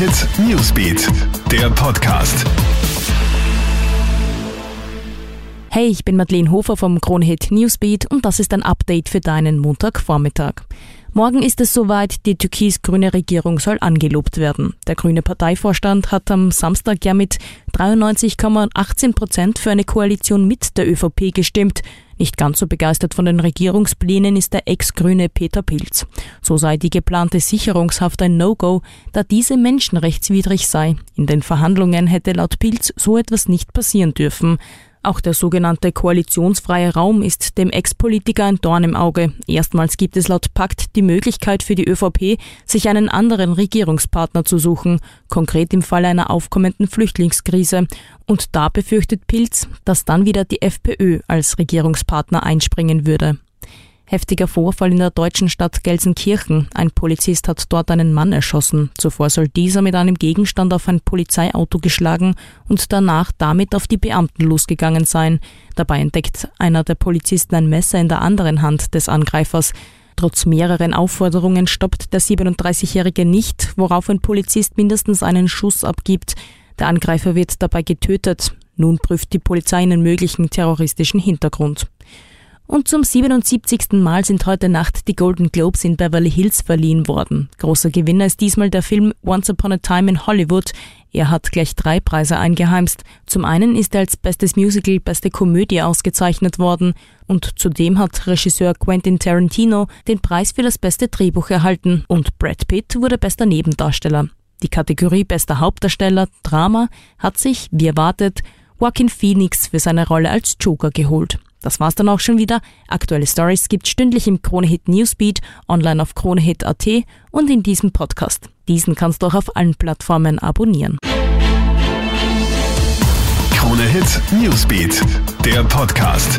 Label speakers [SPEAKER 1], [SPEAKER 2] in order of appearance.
[SPEAKER 1] Hit Newsbeat, der Podcast.
[SPEAKER 2] Hey, ich bin Madeleine Hofer vom Kronhit Newsbeat und das ist ein Update für deinen Montagvormittag. Morgen ist es soweit, die türkis-grüne Regierung soll angelobt werden. Der grüne Parteivorstand hat am Samstag ja mit 93,18 Prozent für eine Koalition mit der ÖVP gestimmt. Nicht ganz so begeistert von den Regierungsplänen ist der Ex-Grüne Peter Pilz. So sei die geplante Sicherungshaft ein No-Go, da diese menschenrechtswidrig sei. In den Verhandlungen hätte laut Pilz so etwas nicht passieren dürfen. Auch der sogenannte koalitionsfreie Raum ist dem Ex-Politiker ein Dorn im Auge. Erstmals gibt es laut Pakt die Möglichkeit für die ÖVP, sich einen anderen Regierungspartner zu suchen, konkret im Fall einer aufkommenden Flüchtlingskrise. Und da befürchtet Pilz, dass dann wieder die FPÖ als Regierungspartner einspringen würde. Heftiger Vorfall in der deutschen Stadt Gelsenkirchen. Ein Polizist hat dort einen Mann erschossen. Zuvor soll dieser mit einem Gegenstand auf ein Polizeiauto geschlagen und danach damit auf die Beamten losgegangen sein. Dabei entdeckt einer der Polizisten ein Messer in der anderen Hand des Angreifers. Trotz mehreren Aufforderungen stoppt der 37-Jährige nicht, worauf ein Polizist mindestens einen Schuss abgibt. Der Angreifer wird dabei getötet. Nun prüft die Polizei einen möglichen terroristischen Hintergrund. Und zum 77. Mal sind heute Nacht die Golden Globes in Beverly Hills verliehen worden. Großer Gewinner ist diesmal der Film Once Upon a Time in Hollywood. Er hat gleich drei Preise eingeheimst. Zum einen ist er als bestes Musical, beste Komödie ausgezeichnet worden und zudem hat Regisseur Quentin Tarantino den Preis für das beste Drehbuch erhalten und Brad Pitt wurde bester Nebendarsteller. Die Kategorie bester Hauptdarsteller Drama hat sich, wie erwartet, Joaquin Phoenix für seine Rolle als Joker geholt. Das war's dann auch schon wieder. Aktuelle Stories gibt's stündlich im Kronehit Newsbeat, online auf kronehit.at und in diesem Podcast. Diesen kannst du auch auf allen Plattformen abonnieren.
[SPEAKER 1] Kronehit Newsbeat, der Podcast.